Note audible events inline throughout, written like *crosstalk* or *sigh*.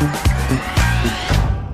Thank you.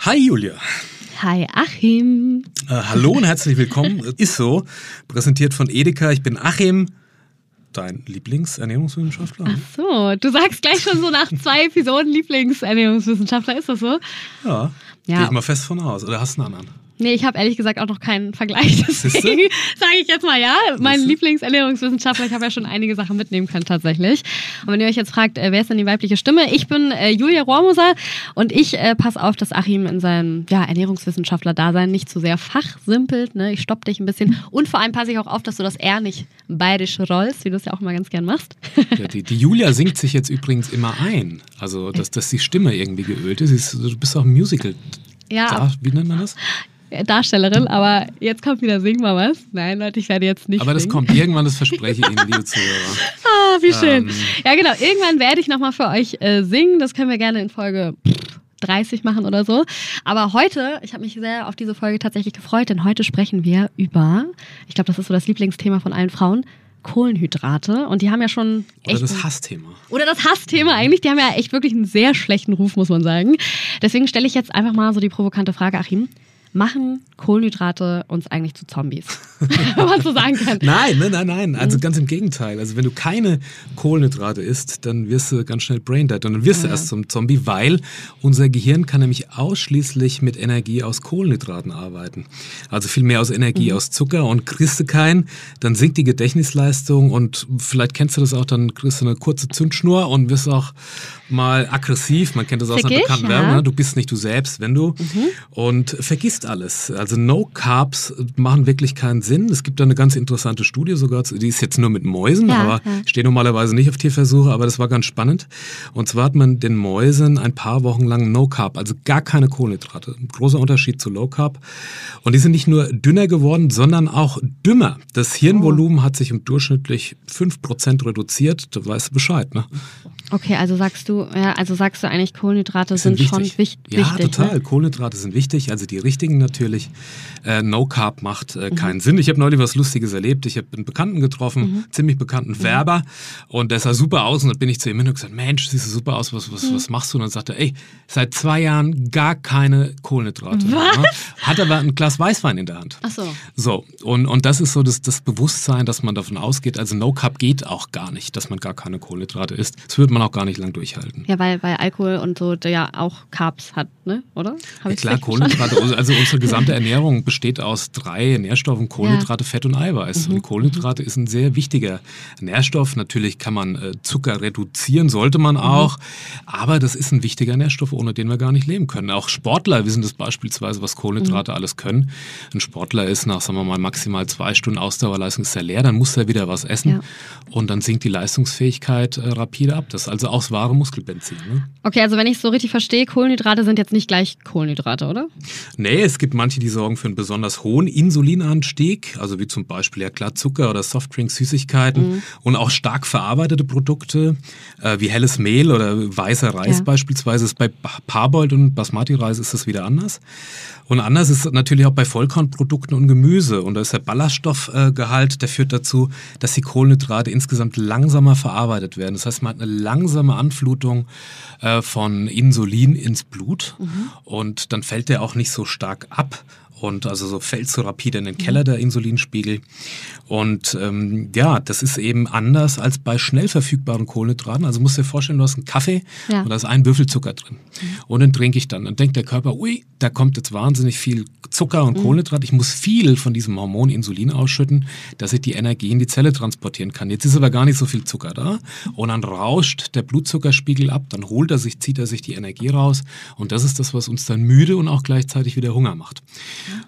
Hi Julia. Hi Achim. Äh, hallo und herzlich willkommen. *laughs* Ist so, präsentiert von Edeka. Ich bin Achim, dein Lieblingsernährungswissenschaftler. Ach so, du sagst gleich schon so nach zwei Episoden Lieblingsernährungswissenschaftler, ist das so? Ja, ja. gehe ich mal fest von aus. Oder hast du einen anderen? Nee, ich habe ehrlich gesagt auch noch keinen Vergleich. *laughs* Deswegen sage ich jetzt mal ja. Mein Lieblingsernährungswissenschaftler, ich habe ja schon einige Sachen mitnehmen können tatsächlich. Und wenn ihr euch jetzt fragt, äh, wer ist denn die weibliche Stimme? Ich bin äh, Julia Rohrmoser und ich äh, passe auf, dass Achim in seinem ja, Ernährungswissenschaftler-Dasein nicht zu sehr fachsimpelt. Ne? Ich stopp dich ein bisschen. Und vor allem passe ich auch auf, dass du das R nicht bayerisch rollst, wie du es ja auch immer ganz gern machst. Ja, die, die, Julia singt sich jetzt übrigens immer ein. Also, dass, dass die Stimme irgendwie geölt ist. Du bist auch ein Musical. Ja. Da, wie nennt man das? Darstellerin, aber jetzt kommt wieder Sing mal was. Nein, Leute, ich werde jetzt nicht. Aber das singen. kommt irgendwann, das verspreche ich Ihnen, liebe Zuhörer. *laughs* ah, wie schön. Ähm. Ja, genau. Irgendwann werde ich nochmal für euch äh, singen. Das können wir gerne in Folge 30 machen oder so. Aber heute, ich habe mich sehr auf diese Folge tatsächlich gefreut, denn heute sprechen wir über, ich glaube, das ist so das Lieblingsthema von allen Frauen, Kohlenhydrate. Und die haben ja schon. Oder das Hassthema. Oder das Hassthema eigentlich. Die haben ja echt wirklich einen sehr schlechten Ruf, muss man sagen. Deswegen stelle ich jetzt einfach mal so die provokante Frage, Achim machen Kohlenhydrate uns eigentlich zu Zombies? Wenn man so sagen kann. Nein, nein, nein, nein. Also ganz im Gegenteil. Also wenn du keine Kohlenhydrate isst, dann wirst du ganz schnell braindead und dann wirst du erst zum Zombie, weil unser Gehirn kann nämlich ausschließlich mit Energie aus Kohlenhydraten arbeiten. Also viel mehr aus Energie mhm. aus Zucker und kriegst du keinen, dann sinkt die Gedächtnisleistung und vielleicht kennst du das auch, dann kriegst du eine kurze Zündschnur und wirst auch mal aggressiv. Man kennt das aus einer bekannten ja. Werbung. Ne? Du bist nicht du selbst, wenn du mhm. und vergisst alles. Also No Carbs machen wirklich keinen Sinn. Es gibt da eine ganz interessante Studie sogar, die ist jetzt nur mit Mäusen, ja, aber ja. steht normalerweise nicht auf Tierversuche, aber das war ganz spannend. Und zwar hat man den Mäusen ein paar Wochen lang No Carb, also gar keine Kohlenhydrate. Ein großer Unterschied zu Low Carb. Und die sind nicht nur dünner geworden, sondern auch dümmer. Das Hirnvolumen oh. hat sich um durchschnittlich 5% reduziert. Da weißt du Bescheid, ne? Okay, also sagst du, ja, also sagst du eigentlich, Kohlenhydrate sind, sind, schon wichtig. Ja, wichtig, ne? total. Ne? Kohlenhydrate sind wichtig, also die richtigen natürlich. Äh, no Carb macht äh, keinen mhm. Sinn. Ich habe neulich was Lustiges erlebt. Ich habe einen Bekannten getroffen, mhm. ziemlich bekannten mhm. Werber, und der sah super aus. Und dann bin ich zu ihm hin und gesagt: Mensch, siehst du super aus, was, was, mhm. was machst du? Und dann sagte er: Ey, seit zwei Jahren gar keine Kohlenhydrate. Ne? Hat aber ein Glas Weißwein in der Hand. Ach so. So, und, und das ist so das, das Bewusstsein, dass man davon ausgeht, also No Carb geht auch gar nicht, dass man gar keine Kohlenhydrate isst. Das würde man auch gar nicht lang durchhalten. Ja, weil, weil Alkohol und so der ja auch Carbs hat, ne? oder? Ja, klar, Kohlenhydrate. Also unsere *laughs* gesamte Ernährung besteht aus drei Nährstoffen, Kohlenhydrate, ja. Fett und Eiweiß. Mhm. Und Kohlenhydrate ist ein sehr wichtiger Nährstoff. Natürlich kann man äh, Zucker reduzieren, sollte man mhm. auch. Aber das ist ein wichtiger Nährstoff, ohne den wir gar nicht leben können. Auch Sportler wissen das beispielsweise, was Kohlenhydrate mhm. alles können. Ein Sportler ist nach, sagen wir mal, maximal zwei Stunden Ausdauerleistung ist er leer, dann muss er wieder was essen. Ja. Und dann sinkt die Leistungsfähigkeit äh, rapide ab. Das ist also auch das wahre Muskelbenzin. Ne? Okay, also wenn ich es so richtig verstehe, Kohlenhydrate sind jetzt nicht gleich Kohlenhydrate, oder? Nee, es gibt manche, die sorgen für einen besonders hohen Insulinanstieg, also wie zum Beispiel ja klar Zucker oder Softdrinks, Süßigkeiten mhm. und auch stark verarbeitete Produkte äh, wie helles Mehl oder weißer Reis ja. beispielsweise. Ist bei Parboiled und Basmati-Reis ist das wieder anders. Und anders ist natürlich auch bei Vollkornprodukten und Gemüse. Und da ist der Ballaststoffgehalt, der führt dazu, dass die Kohlenhydrate insgesamt langsamer verarbeitet werden. Das heißt, man hat eine langsame Anflutung äh, von Insulin ins Blut mhm. und dann fällt der auch nicht so stark ab. Und also so fällt so rapide in den Keller der Insulinspiegel. Und ähm, ja, das ist eben anders als bei schnell verfügbaren Kohlenhydraten. Also musst du dir vorstellen, du hast einen Kaffee ja. und da ist ein Würfel Zucker drin. Mhm. Und den trinke ich dann. Dann denkt der Körper, ui, da kommt jetzt wahnsinnig viel Zucker und mhm. Kohlenhydrat. Ich muss viel von diesem Hormon Insulin ausschütten, dass ich die Energie in die Zelle transportieren kann. Jetzt ist aber gar nicht so viel Zucker da. Und dann rauscht der Blutzuckerspiegel ab, dann holt er sich, zieht er sich die Energie raus. Und das ist das, was uns dann müde und auch gleichzeitig wieder Hunger macht.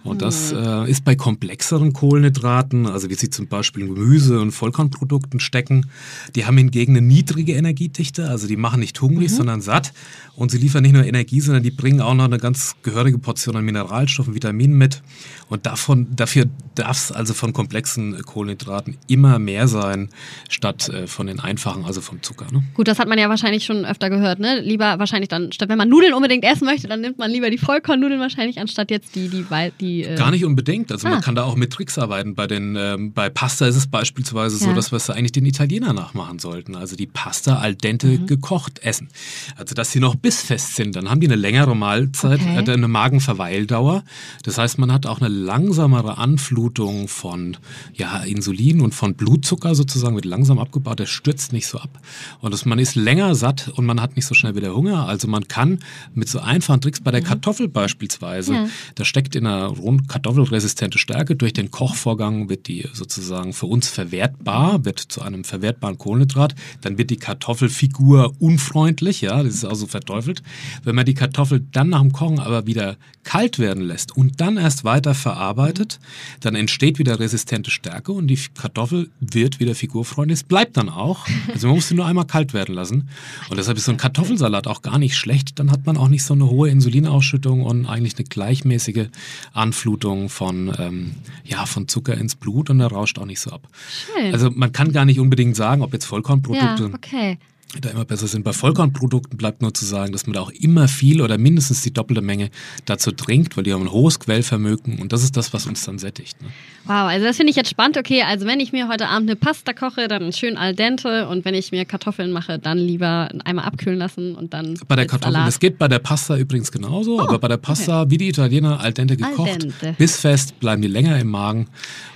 Und das äh, ist bei komplexeren Kohlenhydraten, also wie sie zum Beispiel in Gemüse und Vollkornprodukten stecken, die haben hingegen eine niedrige Energiedichte, also die machen nicht hungrig, mhm. sondern satt. Und sie liefern nicht nur Energie, sondern die bringen auch noch eine ganz gehörige Portion an Mineralstoffen, Vitaminen mit. Und davon, dafür darf es also von komplexen Kohlenhydraten immer mehr sein, statt äh, von den einfachen, also vom Zucker. Ne? Gut, das hat man ja wahrscheinlich schon öfter gehört. Ne? Lieber wahrscheinlich dann, statt wenn man Nudeln unbedingt essen möchte, dann nimmt man lieber die Vollkornnudeln wahrscheinlich, anstatt jetzt die, die, die äh Gar nicht unbedingt. Also ah. man kann da auch mit Tricks arbeiten. Bei, den, ähm, bei Pasta ist es beispielsweise ja. so, dass wir es eigentlich den Italiener nachmachen sollten. Also die Pasta al dente mhm. gekocht essen. Also dass sie noch bissfest sind. Dann haben die eine längere Mahlzeit, okay. äh, eine Magenverweildauer. Das heißt, man hat auch eine langsamere Anflutung von ja, Insulin und von Blutzucker sozusagen, wird langsam abgebaut, der stürzt nicht so ab. Und das, man ist länger satt und man hat nicht so schnell wieder Hunger. Also man kann mit so einfachen Tricks bei der mhm. Kartoffel beispielsweise, ja. da steckt in einer kartoffelresistente Stärke, durch den Kochvorgang wird die sozusagen für uns verwertbar, wird zu einem verwertbaren Kohlenhydrat, dann wird die Kartoffelfigur unfreundlich, ja, das ist also verteufelt. Wenn man die Kartoffel dann nach dem Kochen aber wieder kalt werden lässt und dann erst weiter verarbeitet, dann entsteht wieder resistente Stärke und die Kartoffel wird wieder figurfreundlich. Es bleibt dann auch. Also man muss sie nur einmal kalt werden lassen. Und deshalb ist so ein Kartoffelsalat auch gar nicht schlecht. Dann hat man auch nicht so eine hohe Insulinausschüttung und eigentlich eine gleichmäßige Anflutung von, ähm, ja, von Zucker ins Blut und er rauscht auch nicht so ab. Schön. Also man kann gar nicht unbedingt sagen, ob jetzt Vollkornprodukte ja, okay da immer besser sind. Bei Vollkornprodukten bleibt nur zu sagen, dass man da auch immer viel oder mindestens die doppelte Menge dazu trinkt, weil die haben ein hohes Quellvermögen und das ist das, was uns dann sättigt. Ne? Wow, also das finde ich jetzt spannend. Okay, also wenn ich mir heute Abend eine Pasta koche, dann schön al dente und wenn ich mir Kartoffeln mache, dann lieber einmal abkühlen lassen und dann. Bei der Kartoffel, Salat. das geht bei der Pasta übrigens genauso, oh, aber bei der Pasta, okay. wie die Italiener, al dente gekocht, al dente. bissfest, bleiben die länger im Magen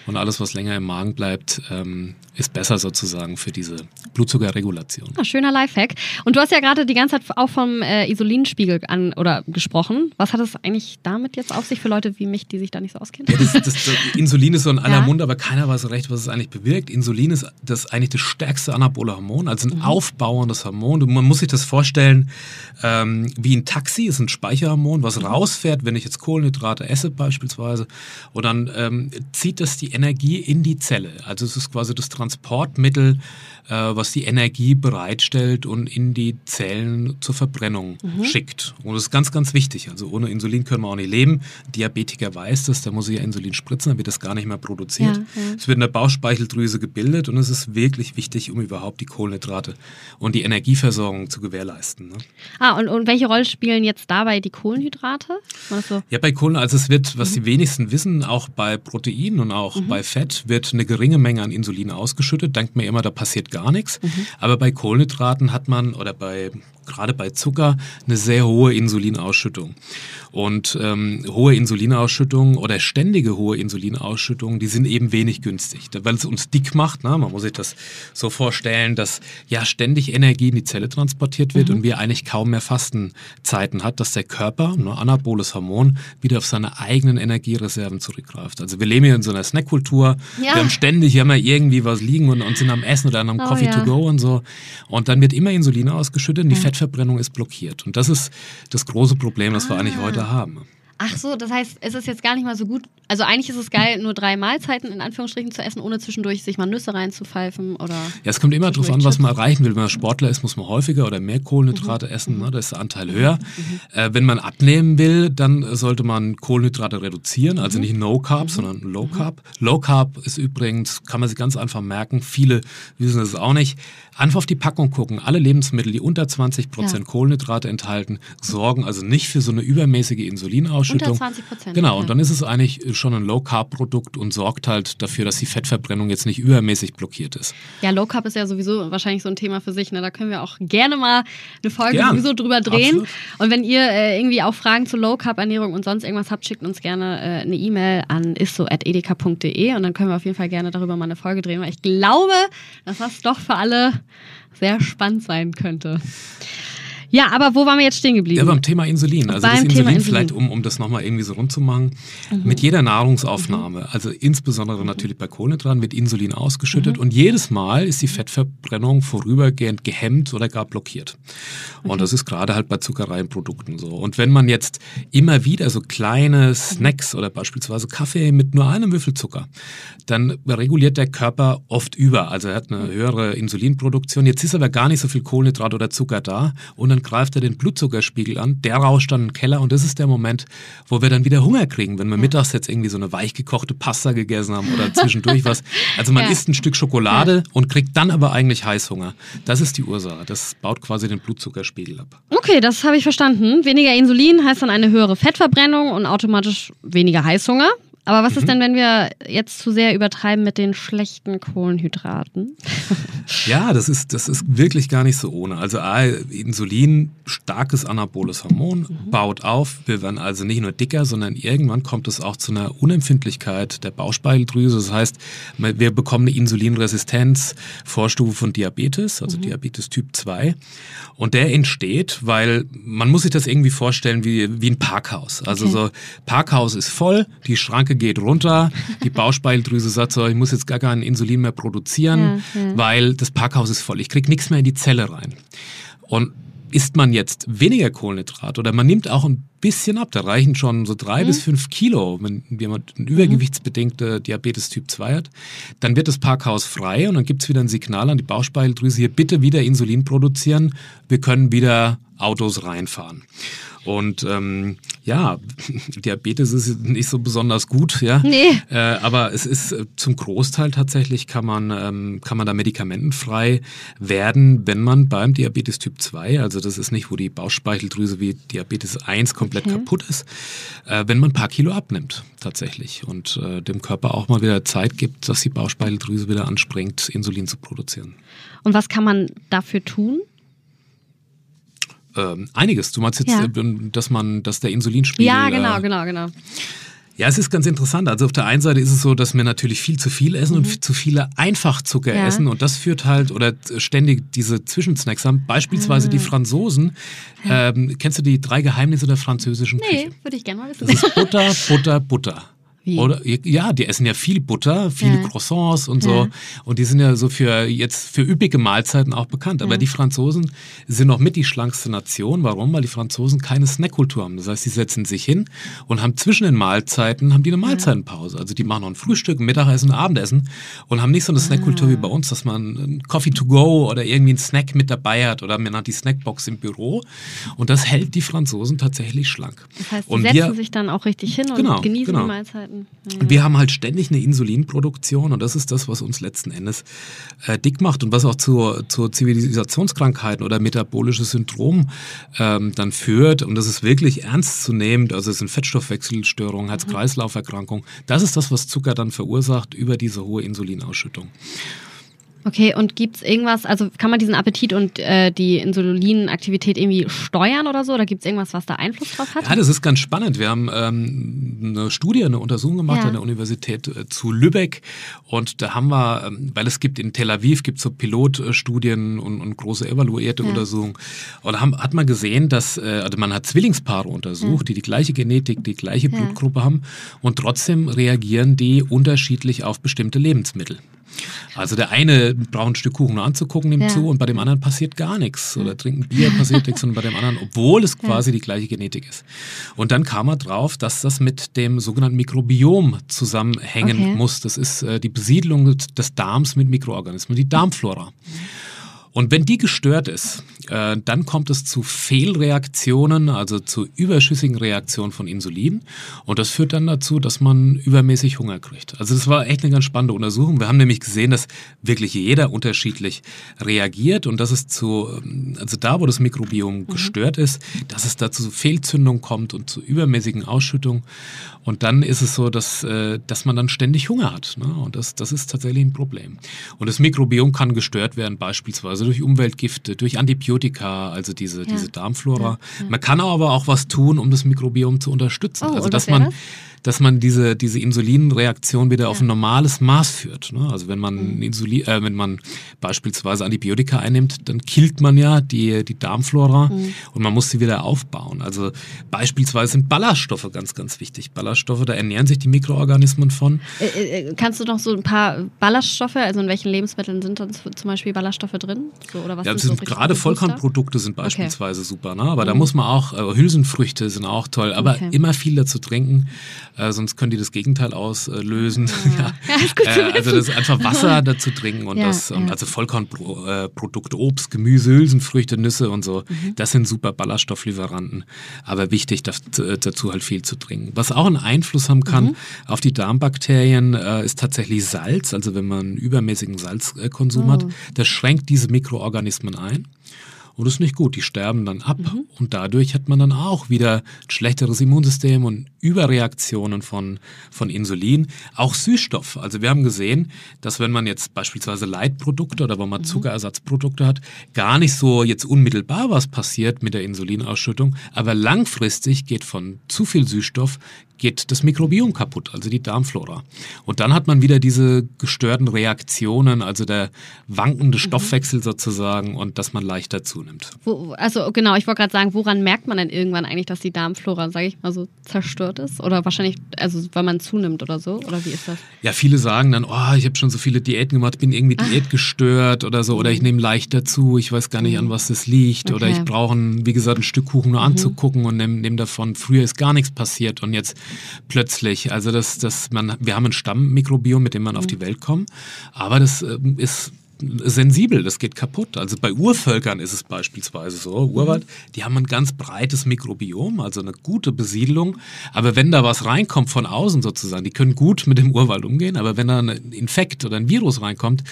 und alles, was länger im Magen bleibt, ähm, ist besser sozusagen für diese Blutzuckerregulation. Ah, schöner Lifehack. Und du hast ja gerade die ganze Zeit auch vom äh, Isolinspiegel an oder gesprochen. Was hat es eigentlich damit jetzt auf sich für Leute wie mich, die sich da nicht so auskennen? Ja, das, das, das, Insulin ist so in aller ja. Mund, aber keiner weiß so recht, was es eigentlich bewirkt. Insulin ist das eigentlich das stärkste anabole Hormon, also ein mhm. aufbauendes Hormon. Man muss sich das vorstellen ähm, wie ein Taxi, ist ein Speicherhormon, was mhm. rausfährt, wenn ich jetzt Kohlenhydrate esse beispielsweise. Und dann ähm, zieht das die Energie in die Zelle. Also es ist quasi das Transportmittel, äh, was die Energie bereitstellt und in die Zellen zur Verbrennung mhm. schickt. Und das ist ganz, ganz wichtig. Also ohne Insulin können wir auch nicht leben. Diabetiker weiß das, der muss sich ja Insulin spritzen, dann wird das gar nicht mehr produziert. Ja, ja. Es wird in der Bauchspeicheldrüse gebildet und es ist wirklich wichtig, um überhaupt die Kohlenhydrate und die Energieversorgung zu gewährleisten. Ne? Ah, und, und welche Rolle spielen jetzt dabei die Kohlenhydrate? So? Ja, bei Kohlen, also es wird, was mhm. die wenigsten wissen, auch bei Proteinen und auch mhm. bei Fett wird eine geringe Menge an Insulin ausgeschüttet. Denkt mir immer, da passiert gar nichts. Mhm. Aber bei Kohlenhydraten hat man oder bei gerade bei Zucker eine sehr hohe Insulinausschüttung. Und ähm, hohe Insulinausschüttung oder ständige hohe Insulinausschüttung, die sind eben wenig günstig, weil es uns dick macht. Ne? Man muss sich das so vorstellen, dass ja ständig Energie in die Zelle transportiert wird mhm. und wir eigentlich kaum mehr Fastenzeiten hat, dass der Körper, ne, anaboles Hormon, wieder auf seine eigenen Energiereserven zurückgreift. Also wir leben hier in so einer Snackkultur. Ja. Wir haben ständig immer irgendwie was liegen und, und sind am Essen oder am oh, Coffee ja. to go und so. Und dann wird immer Insulin ausgeschüttet und die mhm. Fettverbrennung ist blockiert. Und das ist das große Problem, das ah. wir eigentlich heute haben. Ach so, das heißt, es ist jetzt gar nicht mal so gut. Also eigentlich ist es geil, nur drei Mahlzeiten in Anführungsstrichen zu essen, ohne zwischendurch sich mal Nüsse reinzupfeifen oder. Ja, es kommt immer darauf an, was man erreichen will. Wenn man Sportler ist, muss man häufiger oder mehr Kohlenhydrate mhm. essen. Ne? Da ist der Anteil höher. Mhm. Äh, wenn man abnehmen will, dann sollte man Kohlenhydrate reduzieren. Also mhm. nicht No Carb, mhm. sondern Low Carb. Low Carb ist übrigens, kann man sich ganz einfach merken. Viele wissen es auch nicht. Einfach auf die Packung gucken. Alle Lebensmittel, die unter 20 Prozent ja. Kohlenhydrate enthalten, sorgen also nicht für so eine übermäßige Insulinausschüttung Ausschüttung. Unter 20 Prozent. Genau, und dann ist es eigentlich schon ein Low-Carb-Produkt und sorgt halt dafür, dass die Fettverbrennung jetzt nicht übermäßig blockiert ist. Ja, Low Carb ist ja sowieso wahrscheinlich so ein Thema für sich. Ne? Da können wir auch gerne mal eine Folge Gern. sowieso drüber drehen. Absolut. Und wenn ihr äh, irgendwie auch Fragen zu Low Carb Ernährung und sonst irgendwas habt, schickt uns gerne äh, eine E-Mail an isso@edeka.de und dann können wir auf jeden Fall gerne darüber mal eine Folge drehen, weil ich glaube, dass das doch für alle sehr spannend sein könnte. Ja, aber wo waren wir jetzt stehen geblieben? Ja, beim Thema Insulin. Also beim das Insulin, Insulin, vielleicht, um, um das nochmal irgendwie so rund zu machen. Mhm. Mit jeder Nahrungsaufnahme, mhm. also insbesondere mhm. natürlich bei Kohlenhydraten, wird Insulin ausgeschüttet mhm. und jedes Mal ist die Fettverbrennung vorübergehend gehemmt oder gar blockiert. Und das ist gerade halt bei Zuckereienprodukten so. Und wenn man jetzt immer wieder so kleine Snacks oder beispielsweise Kaffee mit nur einem Würfel Zucker, dann reguliert der Körper oft über. Also er hat eine höhere Insulinproduktion. Jetzt ist aber gar nicht so viel Kohlenhydrat oder Zucker da und dann greift er den Blutzuckerspiegel an, der rauscht dann in den Keller und das ist der Moment, wo wir dann wieder Hunger kriegen, wenn wir mittags jetzt irgendwie so eine weichgekochte Pasta gegessen haben oder zwischendurch was. Also man ja. isst ein Stück Schokolade ja. und kriegt dann aber eigentlich Heißhunger. Das ist die Ursache. Das baut quasi den Blutzuckerspiegel ab. Okay, das habe ich verstanden. Weniger Insulin heißt dann eine höhere Fettverbrennung und automatisch weniger Heißhunger. Aber was mhm. ist denn, wenn wir jetzt zu sehr übertreiben mit den schlechten Kohlenhydraten? *laughs* ja, das ist, das ist wirklich gar nicht so ohne. Also A, Insulin, starkes anaboles Hormon, mhm. baut auf. Wir werden also nicht nur dicker, sondern irgendwann kommt es auch zu einer Unempfindlichkeit der Bauchspeicheldrüse. Das heißt, wir bekommen eine Insulinresistenz, Vorstufe von Diabetes, also mhm. Diabetes Typ 2. Und der entsteht, weil man muss sich das irgendwie vorstellen wie, wie ein Parkhaus. Also okay. so Parkhaus ist voll, die Schranke Blutdrucke geht runter, die Bauchspeicheldrüse sagt so, ich muss jetzt gar kein Insulin mehr produzieren, ja, ja. weil das Parkhaus ist voll. Ich kriege nichts mehr in die Zelle rein. Und isst man jetzt weniger Kohlenhydrat oder man nimmt auch ein bisschen ab, da reichen schon so drei mhm. bis fünf Kilo, wenn jemand einen übergewichtsbedingte Diabetes Typ 2 hat, dann wird das Parkhaus frei und dann gibt es wieder ein Signal an die Bauchspeicheldrüse, hier bitte wieder Insulin produzieren, wir können wieder Autos reinfahren. Und ähm, ja, Diabetes ist nicht so besonders gut, ja. Nee. Äh, aber es ist äh, zum Großteil tatsächlich kann man, ähm, kann man da medikamentenfrei werden, wenn man beim Diabetes Typ 2, also das ist nicht, wo die Bauchspeicheldrüse wie Diabetes 1 komplett okay. kaputt ist, äh, wenn man ein paar Kilo abnimmt, tatsächlich. Und äh, dem Körper auch mal wieder Zeit gibt, dass die Bauchspeicheldrüse wieder anspringt, Insulin zu produzieren. Und was kann man dafür tun? Ähm, einiges. Du meinst jetzt, ja. Äh, dass man, dass der Insulinspiegel. Ja, genau, äh, genau, genau. Ja, es ist ganz interessant. Also auf der einen Seite ist es so, dass wir natürlich viel zu viel essen mhm. und zu viele Einfachzucker ja. essen und das führt halt oder ständig diese Zwischensnacks haben. Beispielsweise ah. die Franzosen. Ähm, kennst du die drei Geheimnisse der französischen Küche? Nee, würde ich gerne mal wissen. Das ist *laughs* Butter, Butter, Butter. Wie? Oder ja, die essen ja viel Butter, viele ja. Croissants und so. Ja. Und die sind ja so für jetzt für üppige Mahlzeiten auch bekannt. Aber ja. die Franzosen sind noch mit die schlankste Nation. Warum? Weil die Franzosen keine Snackkultur haben. Das heißt, sie setzen sich hin und haben zwischen den Mahlzeiten haben die eine Mahlzeitenpause. Also die machen noch ein Frühstück, ein Mittagessen, ein Abendessen und haben nicht so eine Snackkultur wie bei uns, dass man ein Coffee to go oder irgendwie einen Snack mit dabei hat oder man hat die Snackbox im Büro. Und das hält die Franzosen tatsächlich schlank. Das heißt, sie und setzen wir, sich dann auch richtig hin und genau, genießen genau. die Mahlzeiten. Und wir haben halt ständig eine Insulinproduktion und das ist das, was uns letzten Endes äh, dick macht und was auch zur, zur Zivilisationskrankheiten oder metabolisches Syndrom ähm, dann führt. Und das ist wirklich ernst zu nehmen. Also es sind Fettstoffwechselstörungen, Herz-Kreislauf-Erkrankungen. Das ist das, was Zucker dann verursacht über diese hohe Insulinausschüttung. Okay, und gibt es irgendwas, also kann man diesen Appetit und äh, die Insulinaktivität irgendwie steuern oder so? Oder gibt es irgendwas, was da Einfluss drauf hat? Ja, das ist ganz spannend. Wir haben ähm, eine Studie, eine Untersuchung gemacht ja. an der Universität äh, zu Lübeck. Und da haben wir, ähm, weil es gibt in Tel Aviv, gibt so Pilotstudien und, und große evaluierte ja. Untersuchungen. Und da haben, hat man gesehen, dass, äh, also man hat Zwillingspaare untersucht, ja. die die gleiche Genetik, die gleiche Blutgruppe haben. Und trotzdem reagieren die unterschiedlich auf bestimmte Lebensmittel. Also der eine braucht ein Stück Kuchen anzugucken, nimmt ja. zu und bei dem anderen passiert gar nichts. Oder trinken Bier passiert nichts und bei dem anderen, obwohl es *laughs* quasi die gleiche Genetik ist. Und dann kam er drauf, dass das mit dem sogenannten Mikrobiom zusammenhängen okay. muss. Das ist äh, die Besiedlung des Darms mit Mikroorganismen, die Darmflora. Und wenn die gestört ist, äh, dann kommt es zu Fehlreaktionen, also zu überschüssigen Reaktionen von Insulin. Und das führt dann dazu, dass man übermäßig Hunger kriegt. Also das war echt eine ganz spannende Untersuchung. Wir haben nämlich gesehen, dass wirklich jeder unterschiedlich reagiert und dass es zu, ähm, also da, wo das Mikrobiom mhm. gestört ist, dass es da zu Fehlzündung kommt und zu übermäßigen Ausschüttungen. Und dann ist es so, dass, äh, dass man dann ständig Hunger hat. Ne? Und das, das ist tatsächlich ein Problem. Und das Mikrobiom kann gestört werden, beispielsweise durch Umweltgifte, durch Antibiotika, also diese, ja. diese Darmflora. Ja, ja. Man kann aber auch was tun, um das Mikrobiom zu unterstützen. Oh, also dass man das? dass man diese, diese Insulinreaktion wieder ja. auf ein normales Maß führt. Ne? Also wenn man mhm. Insulin, äh, wenn man beispielsweise Antibiotika einnimmt, dann killt man ja die, die Darmflora mhm. und man muss sie wieder aufbauen. Also beispielsweise sind Ballaststoffe ganz, ganz wichtig. Ballaststoffe, da ernähren sich die Mikroorganismen von. Äh, äh, äh kannst du noch so ein paar Ballaststoffe, also in welchen Lebensmitteln sind dann zum Beispiel Ballaststoffe drin? So, oder was ja, sind so gerade Vollkornprodukte sind beispielsweise okay. super, ne? aber mhm. da muss man auch, äh, Hülsenfrüchte sind auch toll, aber okay. immer viel dazu trinken äh, sonst können die das Gegenteil auslösen. Ja. *laughs* ja. äh, also das ist einfach Wasser *laughs* dazu trinken und ja, das, und also Vollkornprodukte, Obst, Gemüse, Hülsenfrüchte, Nüsse und so, mhm. das sind super Ballaststofflieferanten. Aber wichtig, dazu halt viel zu trinken. Was auch einen Einfluss haben kann mhm. auf die Darmbakterien, äh, ist tatsächlich Salz. Also wenn man übermäßigen Salzkonsum oh. hat, das schränkt diese Mikroorganismen ein. Und das ist nicht gut. Die sterben dann ab. Mhm. Und dadurch hat man dann auch wieder ein schlechteres Immunsystem und Überreaktionen von, von Insulin. Auch Süßstoff. Also wir haben gesehen, dass wenn man jetzt beispielsweise Leitprodukte oder wenn man mhm. Zuckerersatzprodukte hat, gar nicht so jetzt unmittelbar was passiert mit der Insulinausschüttung. Aber langfristig geht von zu viel Süßstoff geht das Mikrobiom kaputt, also die Darmflora. Und dann hat man wieder diese gestörten Reaktionen, also der wankende mhm. Stoffwechsel sozusagen und dass man leichter zunimmt. Wo, also genau, ich wollte gerade sagen, woran merkt man denn irgendwann eigentlich, dass die Darmflora, sage ich mal so, zerstört ist? Oder wahrscheinlich, also weil man zunimmt oder so? Oder wie ist das? Ja, viele sagen dann, oh, ich habe schon so viele Diäten gemacht, bin irgendwie ah. diätgestört oder so, oder ich mhm. nehme leicht dazu, ich weiß gar nicht, an mhm. was das liegt, okay. oder ich brauche, wie gesagt, ein Stück Kuchen nur mhm. anzugucken und nehme nehm davon, früher ist gar nichts passiert und jetzt plötzlich. Also das, das man, wir haben ein Stammmikrobiom, mit dem man auf die Welt kommt, aber das äh, ist sensibel, das geht kaputt. Also bei Urvölkern ist es beispielsweise so, Urwald, die haben ein ganz breites Mikrobiom, also eine gute Besiedlung. Aber wenn da was reinkommt von außen sozusagen, die können gut mit dem Urwald umgehen, aber wenn da ein Infekt oder ein Virus reinkommt,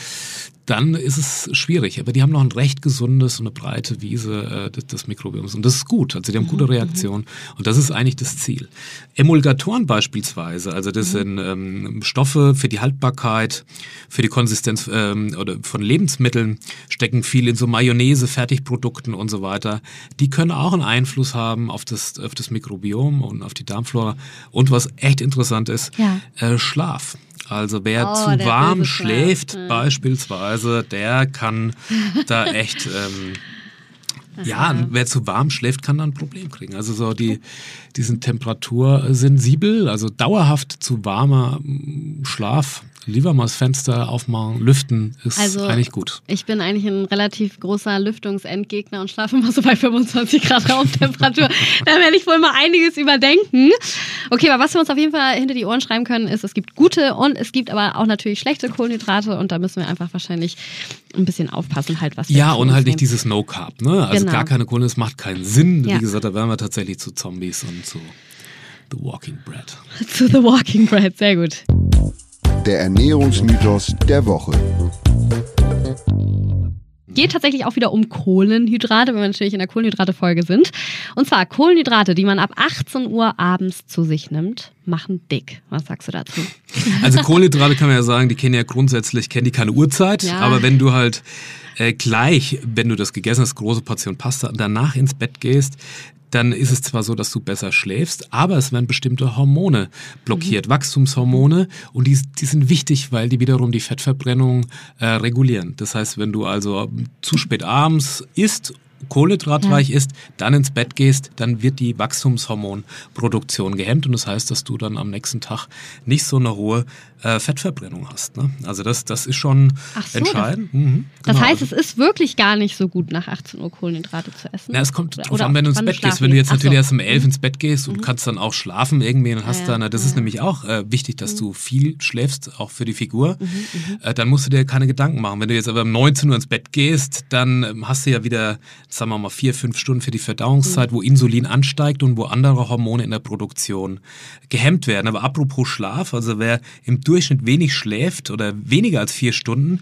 dann ist es schwierig. Aber die haben noch ein recht gesundes und eine breite Wiese äh, des Mikrobioms. Und das ist gut. Also die haben gute mhm, Reaktionen. Und das ist eigentlich das Ziel. Emulgatoren beispielsweise, also das mhm. sind ähm, Stoffe für die Haltbarkeit, für die Konsistenz ähm, oder von Lebensmitteln, stecken viel in so Mayonnaise, Fertigprodukten und so weiter. Die können auch einen Einfluss haben auf das, auf das Mikrobiom und auf die Darmflora. Und was echt interessant ist, ja. äh, Schlaf. Also wer oh, zu warm schläft ja. beispielsweise, der kann *laughs* da echt... Ähm, ja, wer zu warm schläft, kann da ein Problem kriegen. Also so die, die sind temperatursensibel, also dauerhaft zu warmer Schlaf Lieber mal das Fenster aufmachen, lüften ist also, eigentlich gut. Ich bin eigentlich ein relativ großer Lüftungsendgegner und schlafe immer so bei 25 Grad Raumtemperatur. *laughs* da werde ich wohl mal einiges überdenken. Okay, aber was wir uns auf jeden Fall hinter die Ohren schreiben können, ist, es gibt gute und es gibt aber auch natürlich schlechte Kohlenhydrate und da müssen wir einfach wahrscheinlich ein bisschen aufpassen, halt was wir Ja, und halt nicht dieses No Carb, ne? Also genau. gar keine Kohlenhydrate, macht keinen Sinn. Ja. Wie gesagt, da werden wir tatsächlich zu Zombies und zu The Walking Bread. *laughs* zu The Walking Bread, sehr gut der Ernährungsmythos der Woche. Geht tatsächlich auch wieder um Kohlenhydrate, wenn wir natürlich in der Kohlenhydrate-Folge sind. Und zwar Kohlenhydrate, die man ab 18 Uhr abends zu sich nimmt, machen dick. Was sagst du dazu? Also Kohlenhydrate kann man ja sagen, die kennen ja grundsätzlich, kennen die keine Uhrzeit. Ja. Aber wenn du halt äh, gleich, wenn du das gegessen hast, große Portion Pasta, danach ins Bett gehst, dann ist es zwar so, dass du besser schläfst, aber es werden bestimmte Hormone blockiert, mhm. Wachstumshormone, und die, die sind wichtig, weil die wiederum die Fettverbrennung äh, regulieren. Das heißt, wenn du also zu spät abends isst kohlenhydratreich ja. ist, dann ins Bett gehst, dann wird die Wachstumshormonproduktion gehemmt und das heißt, dass du dann am nächsten Tag nicht so eine hohe äh, Fettverbrennung hast. Ne? Also das, das ist schon so, entscheidend. Mhm, genau. Das heißt, es ist wirklich gar nicht so gut, nach 18 Uhr Kohlenhydrate zu essen. Na, es kommt drauf an, wenn du ins Bett gehst. Wenn du jetzt natürlich so. erst um 11 ins Bett gehst und mhm. kannst dann auch schlafen irgendwie und hast ja, dann, das ja. ist nämlich auch äh, wichtig, dass mhm. du viel schläfst, auch für die Figur, mhm, mhm, äh, dann musst du dir keine Gedanken machen. Wenn du jetzt aber um 19 Uhr ins Bett gehst, dann ähm, hast du ja wieder sagen wir mal, vier, fünf Stunden für die Verdauungszeit, mhm. wo Insulin ansteigt und wo andere Hormone in der Produktion gehemmt werden. Aber apropos Schlaf, also wer im Durchschnitt wenig schläft oder weniger als vier Stunden,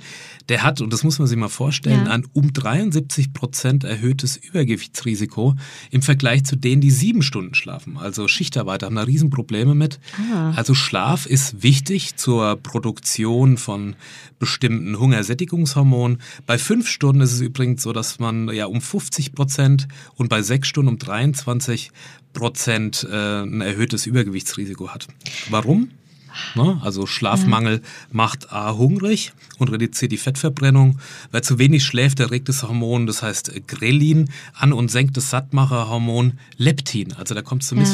der hat, und das muss man sich mal vorstellen, ja. ein um 73 Prozent erhöhtes Übergewichtsrisiko im Vergleich zu denen, die sieben Stunden schlafen. Also Schichtarbeiter haben da Riesenprobleme mit. Ah. Also Schlaf ist wichtig zur Produktion von bestimmten Hungersättigungshormonen. Bei fünf Stunden ist es übrigens so, dass man ja um 50 Prozent und bei sechs Stunden um 23 Prozent äh, ein erhöhtes Übergewichtsrisiko hat. Warum? Ne? Also Schlafmangel ja. macht A hungrig und reduziert die Fettverbrennung. Wer zu wenig schläft, erregt das Hormon, das heißt Grelin, an und senkt das Sattmacherhormon Leptin. Also da kommt es zu ja.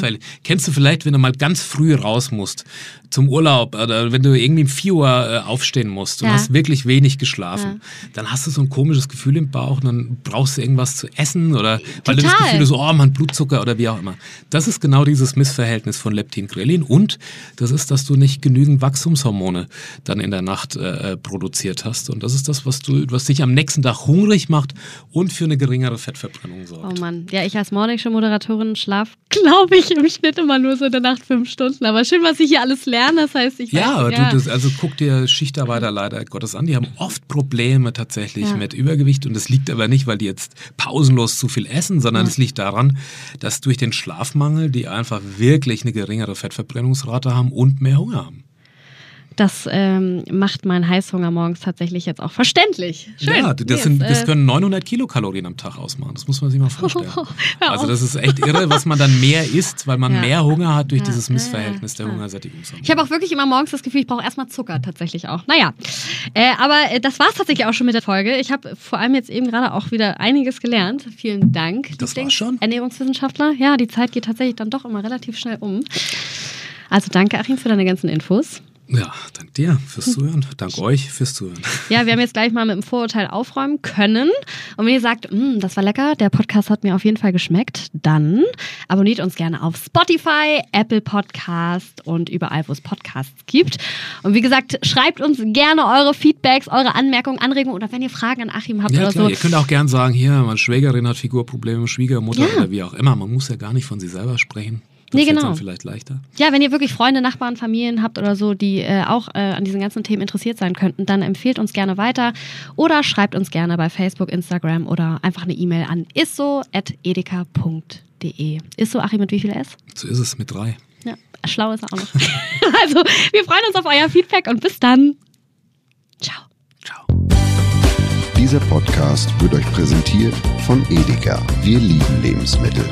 Kennst du vielleicht, wenn du mal ganz früh raus musst zum Urlaub oder wenn du irgendwie um 4 Uhr äh, aufstehen musst und ja. hast wirklich wenig geschlafen, dann hast du so ein komisches Gefühl im Bauch und dann brauchst du irgendwas zu essen oder weil Total. du das Gefühl hast, oh, man Blutzucker oder wie auch immer. Das ist genau dieses Missverhältnis von Leptin-Grelin und das ist, dass du nicht nicht genügend Wachstumshormone dann in der Nacht äh, äh, produziert hast. Und das ist das, was du, was dich am nächsten Tag hungrig macht und für eine geringere Fettverbrennung sorgt. Oh Mann, ja, ich als Morningshow-Moderatorin schlaf, *laughs* glaube ich, im Schnitt immer nur so in der Nacht fünf Stunden. Aber schön, was ich hier alles lerne. Das heißt, ich ja, weiß, ja. Du, das, also guck dir Schichtarbeiter leider Gottes an. Die haben oft Probleme tatsächlich ja. mit Übergewicht und das liegt aber nicht, weil die jetzt pausenlos zu viel essen, sondern es ja. liegt daran, dass durch den Schlafmangel die einfach wirklich eine geringere Fettverbrennungsrate haben und mehr Hunger haben. Das ähm, macht meinen Heißhunger morgens tatsächlich jetzt auch verständlich. Schön. Ja, das, sind, das äh, können 900 Kilokalorien am Tag ausmachen. Das muss man sich mal *laughs* vorstellen. also das ist echt irre, was man dann mehr isst, weil man ja. mehr Hunger hat durch ja. dieses Missverhältnis der Hungersättigungshormone. Ich habe auch wirklich immer morgens das Gefühl, ich brauche erstmal Zucker tatsächlich auch. Naja, äh, aber äh, das war es tatsächlich auch schon mit der Folge. Ich habe vor allem jetzt eben gerade auch wieder einiges gelernt. Vielen Dank. Das war schon. Ernährungswissenschaftler. Ja, die Zeit geht tatsächlich dann doch immer relativ schnell um. Also danke, Achim, für deine ganzen Infos. Ja, dank dir fürs Zuhören. Dank euch fürs Zuhören. Ja, wir haben jetzt gleich mal mit dem Vorurteil aufräumen können. Und wenn ihr sagt, mm, das war lecker, der Podcast hat mir auf jeden Fall geschmeckt, dann abonniert uns gerne auf Spotify, Apple Podcast und überall, wo es Podcasts gibt. Und wie gesagt, schreibt uns gerne eure Feedbacks, eure Anmerkungen, Anregungen oder wenn ihr Fragen an Achim habt ja, oder klar, so. Ihr könnt auch gerne sagen, hier, meine Schwägerin hat Figurprobleme, Schwiegermutter ja. oder wie auch immer. Man muss ja gar nicht von sich selber sprechen. Das nee, genau. vielleicht leichter. Ja, wenn ihr wirklich Freunde, Nachbarn, Familien habt oder so, die äh, auch äh, an diesen ganzen Themen interessiert sein könnten, dann empfehlt uns gerne weiter oder schreibt uns gerne bei Facebook, Instagram oder einfach eine E-Mail an isso.edeka.de. Isso, Achim, mit wie viel S? So ist es, mit drei. Ja, schlau ist er auch noch. *laughs* also, wir freuen uns auf euer Feedback und bis dann. Ciao. Ciao. Dieser Podcast wird euch präsentiert von Edeka. Wir lieben Lebensmittel.